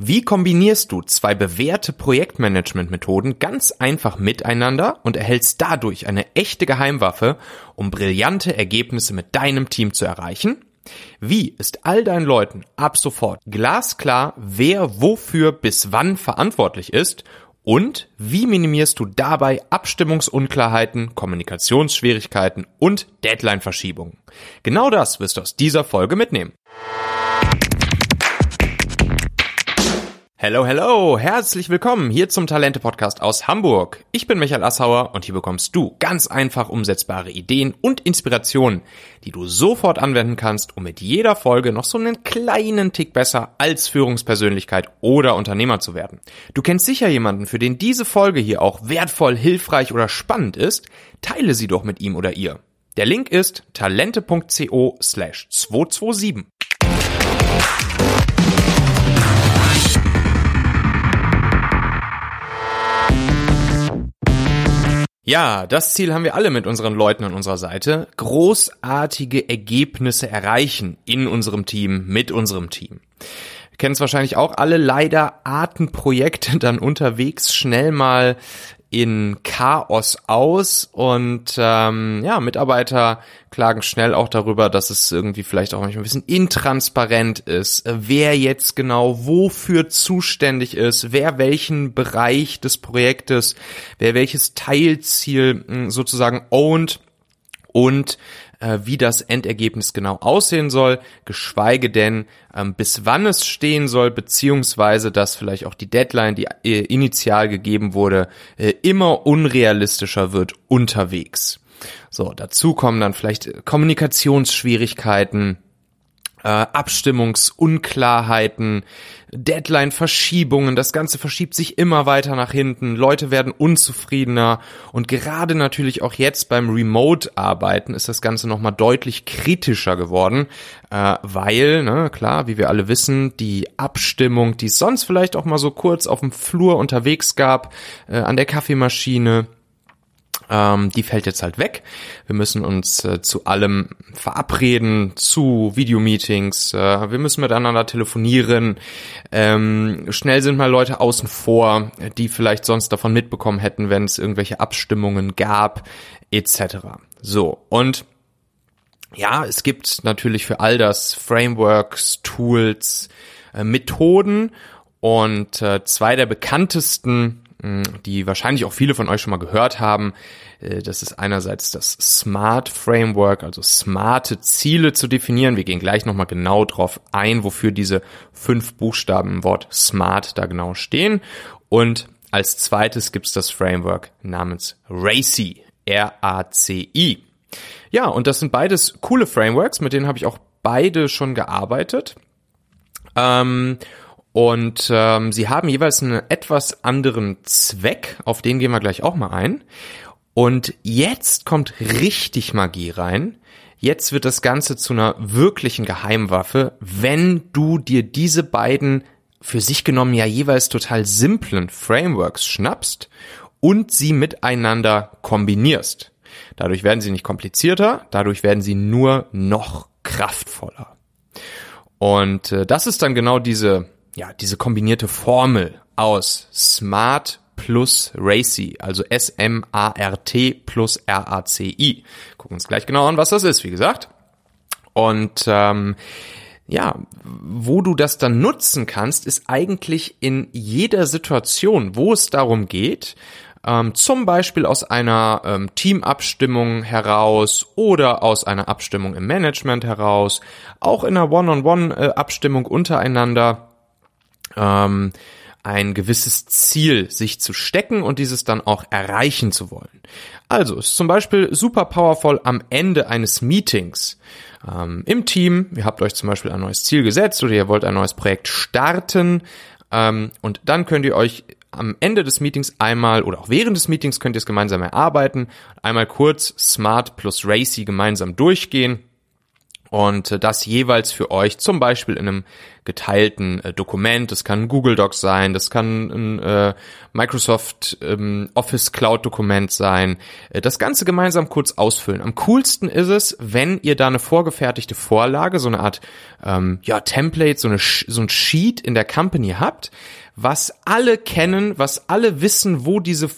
Wie kombinierst du zwei bewährte Projektmanagement-Methoden ganz einfach miteinander und erhältst dadurch eine echte Geheimwaffe, um brillante Ergebnisse mit deinem Team zu erreichen? Wie ist all deinen Leuten ab sofort glasklar, wer wofür bis wann verantwortlich ist? Und wie minimierst du dabei Abstimmungsunklarheiten, Kommunikationsschwierigkeiten und Deadline-Verschiebungen? Genau das wirst du aus dieser Folge mitnehmen. Hello, hello, herzlich willkommen hier zum Talente Podcast aus Hamburg. Ich bin Michael Assauer und hier bekommst du ganz einfach umsetzbare Ideen und Inspirationen, die du sofort anwenden kannst, um mit jeder Folge noch so einen kleinen Tick besser als Führungspersönlichkeit oder Unternehmer zu werden. Du kennst sicher jemanden, für den diese Folge hier auch wertvoll, hilfreich oder spannend ist. Teile sie doch mit ihm oder ihr. Der Link ist talente.co slash 227. Ja, das Ziel haben wir alle mit unseren Leuten an unserer Seite. Großartige Ergebnisse erreichen in unserem Team, mit unserem Team. Wir kennen es wahrscheinlich auch alle. Leider arten Projekte dann unterwegs schnell mal in Chaos aus und ähm, ja, Mitarbeiter klagen schnell auch darüber, dass es irgendwie vielleicht auch manchmal ein bisschen intransparent ist, wer jetzt genau wofür zuständig ist, wer welchen Bereich des Projektes, wer welches Teilziel hm, sozusagen owned und äh, wie das Endergebnis genau aussehen soll, geschweige denn, ähm, bis wann es stehen soll, beziehungsweise dass vielleicht auch die Deadline, die äh, initial gegeben wurde, äh, immer unrealistischer wird unterwegs. So, dazu kommen dann vielleicht Kommunikationsschwierigkeiten, äh, Abstimmungsunklarheiten, Deadline-Verschiebungen, das Ganze verschiebt sich immer weiter nach hinten, Leute werden unzufriedener. Und gerade natürlich auch jetzt beim Remote-Arbeiten ist das Ganze nochmal deutlich kritischer geworden, äh, weil, ne, klar, wie wir alle wissen, die Abstimmung, die es sonst vielleicht auch mal so kurz auf dem Flur unterwegs gab, äh, an der Kaffeemaschine, ähm, die fällt jetzt halt weg. Wir müssen uns äh, zu allem verabreden, zu Videomeetings, äh, wir müssen miteinander telefonieren. Ähm, schnell sind mal Leute außen vor, die vielleicht sonst davon mitbekommen hätten, wenn es irgendwelche Abstimmungen gab, etc. So, und ja, es gibt natürlich für all das Frameworks, Tools, äh, Methoden und äh, zwei der bekanntesten die wahrscheinlich auch viele von euch schon mal gehört haben. Äh, das ist einerseits das Smart Framework, also smarte Ziele zu definieren. Wir gehen gleich nochmal genau drauf ein, wofür diese fünf Buchstaben im Wort Smart da genau stehen. Und als zweites gibt's das Framework namens RACI, R-A-C-I. Ja, und das sind beides coole Frameworks, mit denen habe ich auch beide schon gearbeitet. Ähm, und ähm, sie haben jeweils einen etwas anderen Zweck, auf den gehen wir gleich auch mal ein. Und jetzt kommt richtig Magie rein. Jetzt wird das Ganze zu einer wirklichen Geheimwaffe, wenn du dir diese beiden für sich genommen ja jeweils total simplen Frameworks schnappst und sie miteinander kombinierst. Dadurch werden sie nicht komplizierter, dadurch werden sie nur noch kraftvoller. Und äh, das ist dann genau diese ja, diese kombinierte Formel aus Smart plus Racy, also S-M-A-R-T plus R-A-C-I. Gucken uns gleich genau an, was das ist, wie gesagt. Und ähm, ja, wo du das dann nutzen kannst, ist eigentlich in jeder Situation, wo es darum geht, ähm, zum Beispiel aus einer ähm, Teamabstimmung heraus oder aus einer Abstimmung im Management heraus, auch in einer One-on-One-Abstimmung äh, untereinander, ähm, ein gewisses Ziel sich zu stecken und dieses dann auch erreichen zu wollen. Also ist zum Beispiel super powerful am Ende eines Meetings ähm, im Team. Ihr habt euch zum Beispiel ein neues Ziel gesetzt oder ihr wollt ein neues Projekt starten ähm, und dann könnt ihr euch am Ende des Meetings einmal oder auch während des Meetings könnt ihr es gemeinsam erarbeiten, einmal kurz Smart plus Racy gemeinsam durchgehen und das jeweils für euch zum Beispiel in einem geteilten äh, Dokument. Das kann ein Google Docs sein, das kann ein äh, Microsoft ähm, Office Cloud Dokument sein. Äh, das Ganze gemeinsam kurz ausfüllen. Am coolsten ist es, wenn ihr da eine vorgefertigte Vorlage, so eine Art ähm, ja Template, so eine so ein Sheet in der Company habt, was alle kennen, was alle wissen, wo diese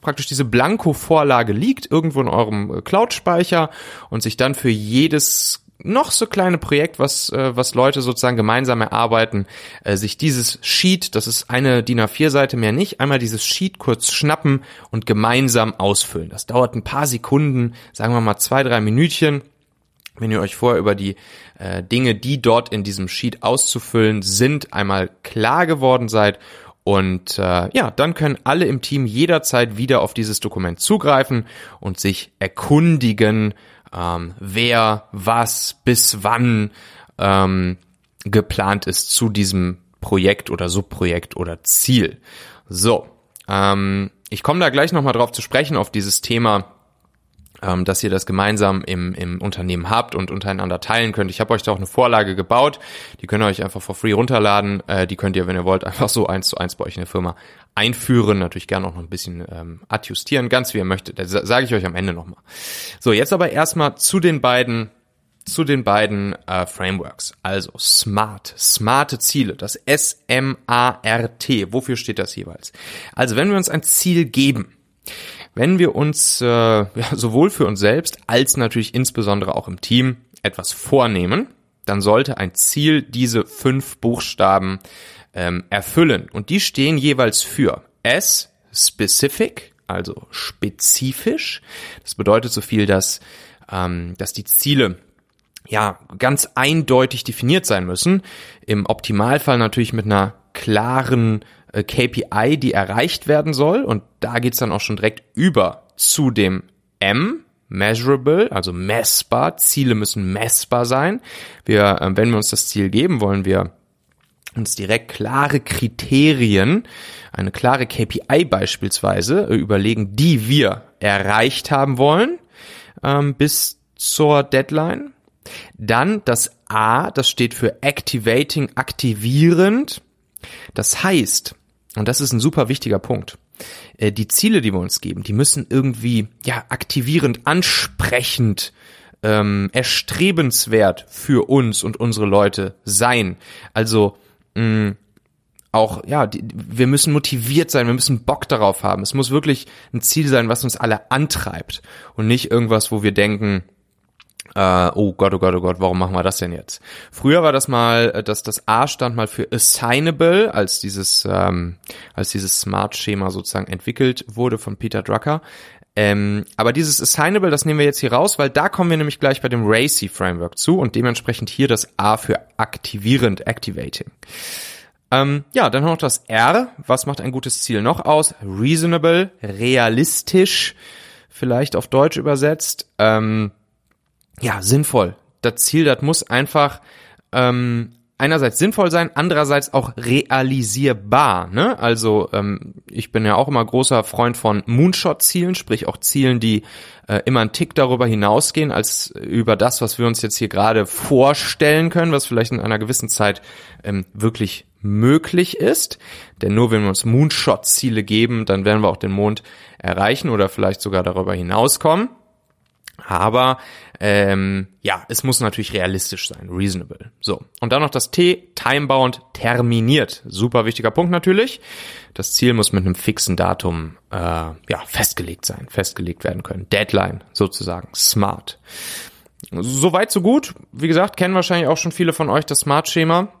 praktisch diese Blanko-Vorlage liegt, irgendwo in eurem äh, Cloud-Speicher und sich dann für jedes noch so kleine Projekt, was, äh, was Leute sozusagen gemeinsam erarbeiten, äh, sich dieses Sheet, das ist eine DIN A4-Seite mehr nicht, einmal dieses Sheet kurz schnappen und gemeinsam ausfüllen. Das dauert ein paar Sekunden, sagen wir mal zwei, drei Minütchen. Wenn ihr euch vorher über die äh, Dinge, die dort in diesem Sheet auszufüllen sind, einmal klar geworden seid und äh, ja, dann können alle im Team jederzeit wieder auf dieses Dokument zugreifen und sich erkundigen, ähm, wer, was, bis wann ähm, geplant ist zu diesem Projekt oder Subprojekt oder Ziel. So, ähm, ich komme da gleich nochmal drauf zu sprechen, auf dieses Thema, ähm, dass ihr das gemeinsam im, im Unternehmen habt und untereinander teilen könnt. Ich habe euch da auch eine Vorlage gebaut, die könnt ihr euch einfach for free runterladen. Äh, die könnt ihr, wenn ihr wollt, einfach so eins zu eins bei euch in der Firma einführen. Natürlich gerne auch noch ein bisschen ähm, adjustieren, ganz wie ihr möchtet. Das sage ich euch am Ende nochmal. So, jetzt aber erstmal zu den beiden zu den beiden äh, Frameworks. Also SMART, smarte Ziele, das S-M-A-R-T. Wofür steht das jeweils? Also wenn wir uns ein Ziel geben, wenn wir uns äh, ja, sowohl für uns selbst als natürlich insbesondere auch im Team etwas vornehmen, dann sollte ein Ziel diese fünf Buchstaben ähm, erfüllen. Und die stehen jeweils für S, specific, also spezifisch. Das bedeutet so viel, dass, ähm, dass die Ziele ja ganz eindeutig definiert sein müssen. Im Optimalfall natürlich mit einer klaren äh, KPI, die erreicht werden soll. Und da geht's dann auch schon direkt über zu dem M, measurable, also messbar. Ziele müssen messbar sein. Wir, äh, wenn wir uns das Ziel geben, wollen wir uns direkt klare Kriterien, eine klare KPI beispielsweise äh, überlegen, die wir erreicht haben wollen ähm, bis zur Deadline. Dann das A, das steht für Activating, aktivierend. Das heißt, und das ist ein super wichtiger Punkt, äh, die Ziele, die wir uns geben, die müssen irgendwie ja aktivierend, ansprechend, ähm, erstrebenswert für uns und unsere Leute sein. Also mh, auch, ja, die, wir müssen motiviert sein, wir müssen Bock darauf haben. Es muss wirklich ein Ziel sein, was uns alle antreibt und nicht irgendwas, wo wir denken, äh, oh Gott, oh Gott, oh Gott, warum machen wir das denn jetzt? Früher war das mal, äh, dass das A stand mal für assignable, als dieses, ähm, als dieses Smart-Schema sozusagen entwickelt wurde von Peter Drucker. Ähm, aber dieses Assignable, das nehmen wir jetzt hier raus, weil da kommen wir nämlich gleich bei dem RACI Framework zu und dementsprechend hier das A für aktivierend, activating. Ähm, ja, dann noch das R. Was macht ein gutes Ziel noch aus? Reasonable, realistisch, vielleicht auf Deutsch übersetzt. Ähm, ja, sinnvoll. Das Ziel, das muss einfach ähm, einerseits sinnvoll sein, andererseits auch realisierbar. Ne? Also ähm, ich bin ja auch immer großer Freund von Moonshot-Zielen, sprich auch Zielen, die äh, immer einen Tick darüber hinausgehen, als über das, was wir uns jetzt hier gerade vorstellen können, was vielleicht in einer gewissen Zeit ähm, wirklich möglich ist. Denn nur wenn wir uns Moonshot-Ziele geben, dann werden wir auch den Mond erreichen oder vielleicht sogar darüber hinauskommen. Aber ähm, ja, es muss natürlich realistisch sein, reasonable. So, und dann noch das T, timebound, terminiert. Super wichtiger Punkt natürlich. Das Ziel muss mit einem fixen Datum äh, ja festgelegt sein, festgelegt werden können. Deadline sozusagen, smart. Soweit so gut. Wie gesagt, kennen wahrscheinlich auch schon viele von euch das Smart-Schema.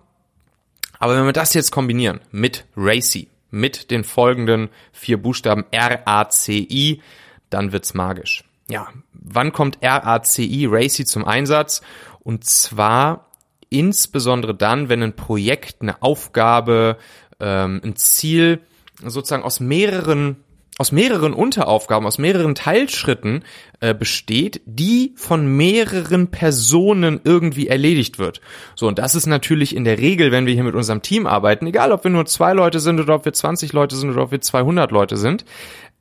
Aber wenn wir das jetzt kombinieren mit RACI, mit den folgenden vier Buchstaben R-A-C-I, dann wird's magisch ja, wann kommt RACI, RACI zum Einsatz? Und zwar insbesondere dann, wenn ein Projekt, eine Aufgabe, ähm, ein Ziel sozusagen aus mehreren aus mehreren Unteraufgaben, aus mehreren Teilschritten äh, besteht, die von mehreren Personen irgendwie erledigt wird. So, und das ist natürlich in der Regel, wenn wir hier mit unserem Team arbeiten, egal ob wir nur zwei Leute sind oder ob wir 20 Leute sind oder ob wir 200 Leute sind,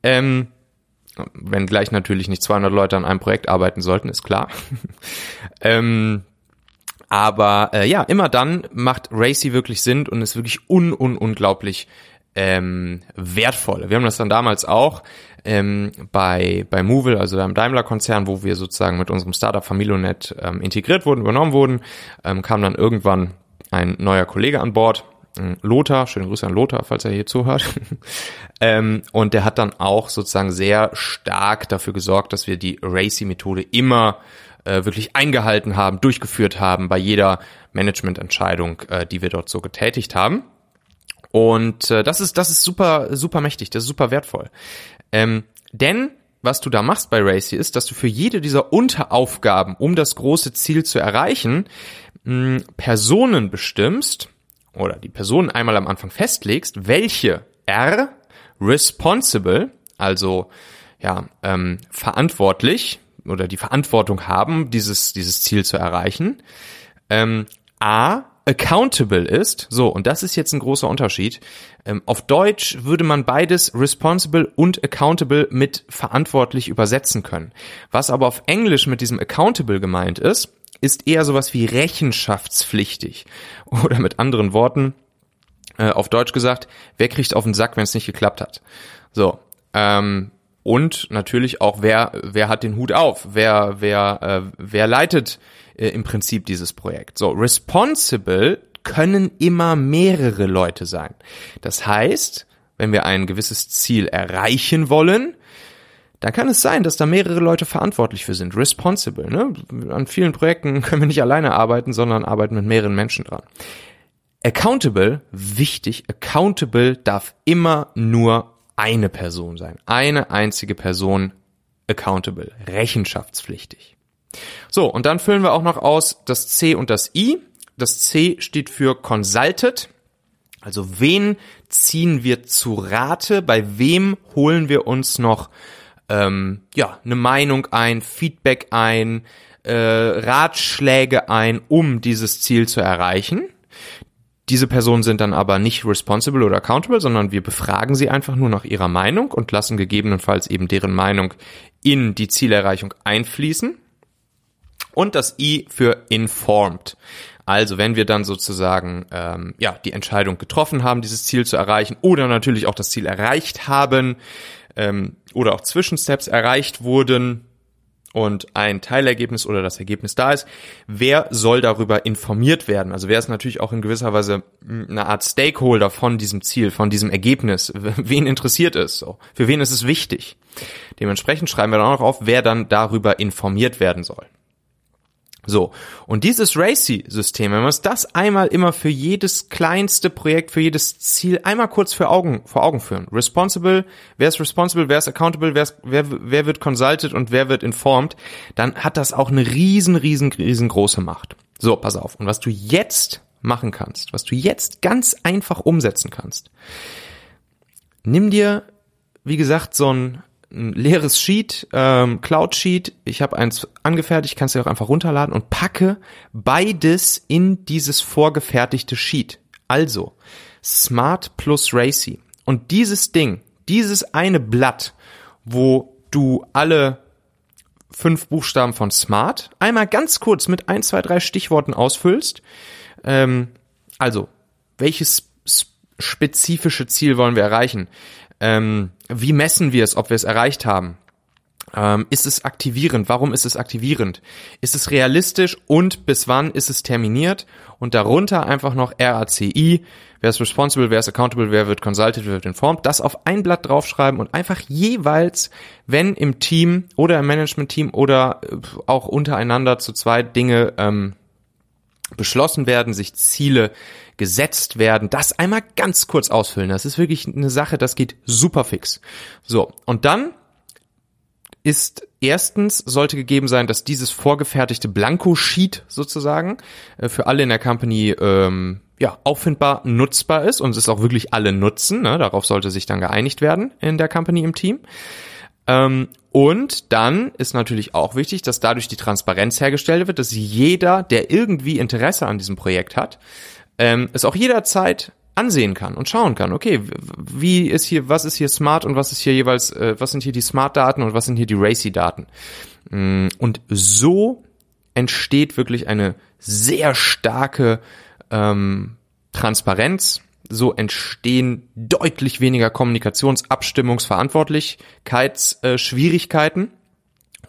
ähm, wenn gleich natürlich nicht 200 Leute an einem Projekt arbeiten sollten, ist klar. ähm, Aber äh, ja, immer dann macht Racy wirklich Sinn und ist wirklich un, un unglaublich ähm, wertvoll. Wir haben das dann damals auch ähm, bei, bei Movil, also beim Daimler-Konzern, wo wir sozusagen mit unserem Startup Familionet ähm, integriert wurden, übernommen wurden, ähm, kam dann irgendwann ein neuer Kollege an Bord, Lothar, schöne Grüße an Lothar, falls er hier zuhört. ähm, und der hat dann auch sozusagen sehr stark dafür gesorgt, dass wir die Racy-Methode immer äh, wirklich eingehalten haben, durchgeführt haben bei jeder Managemententscheidung, äh, die wir dort so getätigt haben. Und äh, das ist das ist super super mächtig, das ist super wertvoll. Ähm, denn was du da machst bei Racy ist, dass du für jede dieser Unteraufgaben, um das große Ziel zu erreichen, mh, Personen bestimmst oder die Personen einmal am Anfang festlegst, welche R responsible, also ja ähm, verantwortlich oder die Verantwortung haben, dieses dieses Ziel zu erreichen, ähm, A accountable ist. So, und das ist jetzt ein großer Unterschied. Ähm, auf Deutsch würde man beides responsible und accountable mit verantwortlich übersetzen können. Was aber auf Englisch mit diesem accountable gemeint ist, ist eher sowas wie rechenschaftspflichtig. Oder mit anderen Worten, äh, auf Deutsch gesagt, wer kriegt auf den Sack, wenn es nicht geklappt hat. So, ähm, und natürlich auch, wer, wer hat den Hut auf? Wer, wer, äh, wer leitet äh, im Prinzip dieses Projekt. So, responsible können immer mehrere Leute sein. Das heißt, wenn wir ein gewisses Ziel erreichen wollen, dann kann es sein, dass da mehrere Leute verantwortlich für sind. Responsible. Ne? An vielen Projekten können wir nicht alleine arbeiten, sondern arbeiten mit mehreren Menschen dran. Accountable, wichtig, accountable darf immer nur eine Person sein. Eine einzige Person accountable, rechenschaftspflichtig. So, und dann füllen wir auch noch aus das C und das I. Das C steht für Consulted. Also wen ziehen wir zu Rate? Bei wem holen wir uns noch ähm, ja eine Meinung ein, Feedback ein, äh, Ratschläge ein, um dieses Ziel zu erreichen? Diese Personen sind dann aber nicht responsible oder accountable, sondern wir befragen sie einfach nur nach ihrer Meinung und lassen gegebenenfalls eben deren Meinung in die Zielerreichung einfließen und das I für informed. Also wenn wir dann sozusagen ähm, ja die Entscheidung getroffen haben, dieses Ziel zu erreichen oder natürlich auch das Ziel erreicht haben ähm, oder auch Zwischensteps erreicht wurden und ein Teilergebnis oder das Ergebnis da ist, wer soll darüber informiert werden? Also wer ist natürlich auch in gewisser Weise eine Art Stakeholder von diesem Ziel, von diesem Ergebnis? Wen interessiert es? So, für wen ist es wichtig? Dementsprechend schreiben wir dann auch auf, wer dann darüber informiert werden soll. So, und dieses Racy-System, wenn wir uns das einmal immer für jedes kleinste Projekt, für jedes Ziel einmal kurz für Augen, vor Augen führen. Responsible, wer ist responsible, wer ist accountable, wer, ist, wer, wer wird consulted und wer wird informed, dann hat das auch eine riesen, riesen, riesengroße Macht. So, pass auf. Und was du jetzt machen kannst, was du jetzt ganz einfach umsetzen kannst, nimm dir, wie gesagt, so ein ein leeres Sheet, ähm, Cloud Sheet. Ich habe eins angefertigt, kannst du auch einfach runterladen und packe beides in dieses vorgefertigte Sheet. Also Smart plus Racy. Und dieses Ding, dieses eine Blatt, wo du alle fünf Buchstaben von Smart einmal ganz kurz mit ein, zwei, drei Stichworten ausfüllst. Ähm, also, welches spezifische Ziel wollen wir erreichen? Ähm, wie messen wir es, ob wir es erreicht haben? Ähm, ist es aktivierend? Warum ist es aktivierend? Ist es realistisch und bis wann ist es terminiert? Und darunter einfach noch RACI, wer ist responsible, wer ist accountable, wer wird consulted, wer wird informed, das auf ein Blatt draufschreiben und einfach jeweils, wenn im Team oder im Management-Team oder äh, auch untereinander zu zweit Dinge ähm, beschlossen werden, sich Ziele gesetzt werden, das einmal ganz kurz ausfüllen. Das ist wirklich eine Sache, das geht super fix. So, und dann ist erstens sollte gegeben sein, dass dieses vorgefertigte Blanko-Sheet sozusagen äh, für alle in der Company ähm, ja auffindbar, nutzbar ist und es auch wirklich alle nutzen. Ne? Darauf sollte sich dann geeinigt werden in der Company im Team. Ähm, und dann ist natürlich auch wichtig, dass dadurch die Transparenz hergestellt wird, dass jeder, der irgendwie Interesse an diesem Projekt hat, ähm, es auch jederzeit ansehen kann und schauen kann, okay, wie ist hier, was ist hier smart und was ist hier jeweils, äh, was sind hier die Smart-Daten und was sind hier die Racy-Daten. Mm, und so entsteht wirklich eine sehr starke ähm, Transparenz. So entstehen deutlich weniger Kommunikations-, Abstimmungs-, Verantwortlichkeitsschwierigkeiten.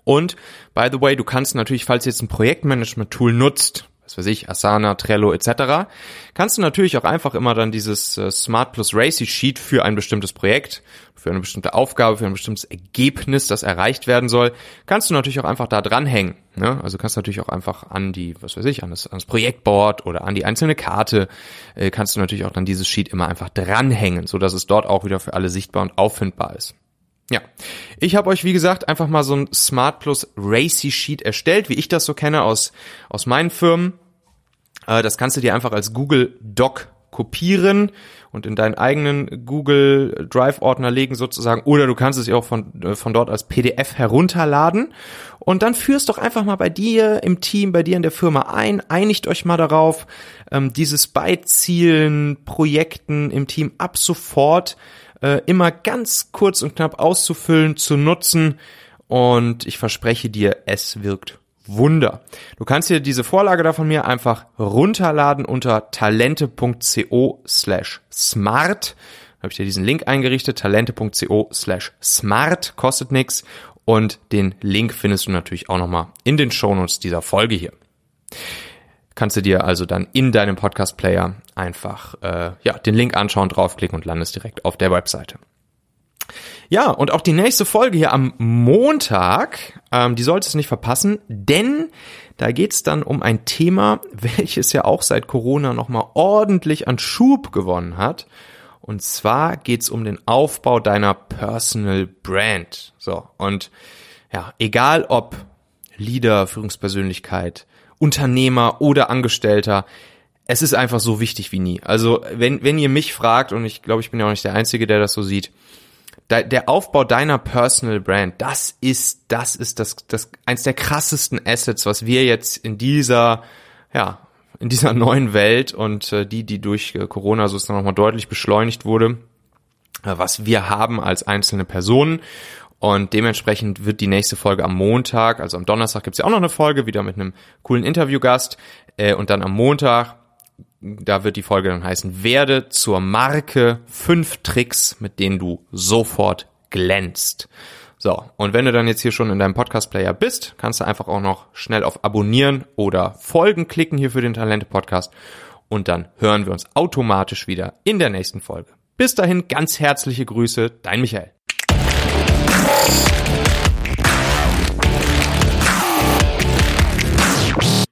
Und by the way, du kannst natürlich, falls du jetzt ein Projektmanagement-Tool nutzt, was weiß ich, Asana, Trello etc., kannst du natürlich auch einfach immer dann dieses äh, Smart plus Racy Sheet für ein bestimmtes Projekt, für eine bestimmte Aufgabe, für ein bestimmtes Ergebnis, das erreicht werden soll, kannst du natürlich auch einfach da dranhängen. Ne? Also kannst du natürlich auch einfach an die, was weiß ich, an das, an das Projektboard oder an die einzelne Karte, äh, kannst du natürlich auch dann dieses Sheet immer einfach dranhängen, so dass es dort auch wieder für alle sichtbar und auffindbar ist. Ja, ich habe euch wie gesagt einfach mal so ein Smart Plus Racy Sheet erstellt, wie ich das so kenne aus aus meinen Firmen. Äh, das kannst du dir einfach als Google Doc kopieren und in deinen eigenen Google Drive Ordner legen sozusagen oder du kannst es ja auch von, äh, von dort als PDF herunterladen und dann führst doch einfach mal bei dir im Team, bei dir in der Firma ein, einigt euch mal darauf, ähm, dieses Beizielen, Projekten im Team ab sofort äh, immer ganz kurz und knapp auszufüllen, zu nutzen. Und ich verspreche dir, es wirkt Wunder. Du kannst dir diese Vorlage da von mir einfach runterladen unter talente.co slash smart. Habe ich dir diesen Link eingerichtet, talente.co slash smart, kostet nix. Und den Link findest du natürlich auch nochmal in den Shownotes dieser Folge hier kannst du dir also dann in deinem Podcast-Player einfach äh, ja, den Link anschauen, draufklicken und landest direkt auf der Webseite. Ja, und auch die nächste Folge hier am Montag, ähm, die solltest du nicht verpassen, denn da geht's dann um ein Thema, welches ja auch seit Corona nochmal ordentlich an Schub gewonnen hat. Und zwar geht's um den Aufbau deiner Personal Brand. So, und ja, egal ob Leader, Führungspersönlichkeit, Unternehmer oder Angestellter. Es ist einfach so wichtig wie nie. Also wenn, wenn ihr mich fragt, und ich glaube, ich bin ja auch nicht der Einzige, der das so sieht, der Aufbau deiner Personal Brand, das ist, das ist das, das eins der krassesten Assets, was wir jetzt in dieser, ja, in dieser neuen Welt und äh, die, die durch äh, Corona sozusagen nochmal deutlich beschleunigt wurde, äh, was wir haben als einzelne Personen. Und dementsprechend wird die nächste Folge am Montag, also am Donnerstag gibt's ja auch noch eine Folge, wieder mit einem coolen Interviewgast. Äh, und dann am Montag, da wird die Folge dann heißen, werde zur Marke fünf Tricks, mit denen du sofort glänzt. So, und wenn du dann jetzt hier schon in deinem Podcast-Player bist, kannst du einfach auch noch schnell auf Abonnieren oder Folgen klicken hier für den Talente-Podcast. Und dann hören wir uns automatisch wieder in der nächsten Folge. Bis dahin ganz herzliche Grüße, dein Michael. Peace.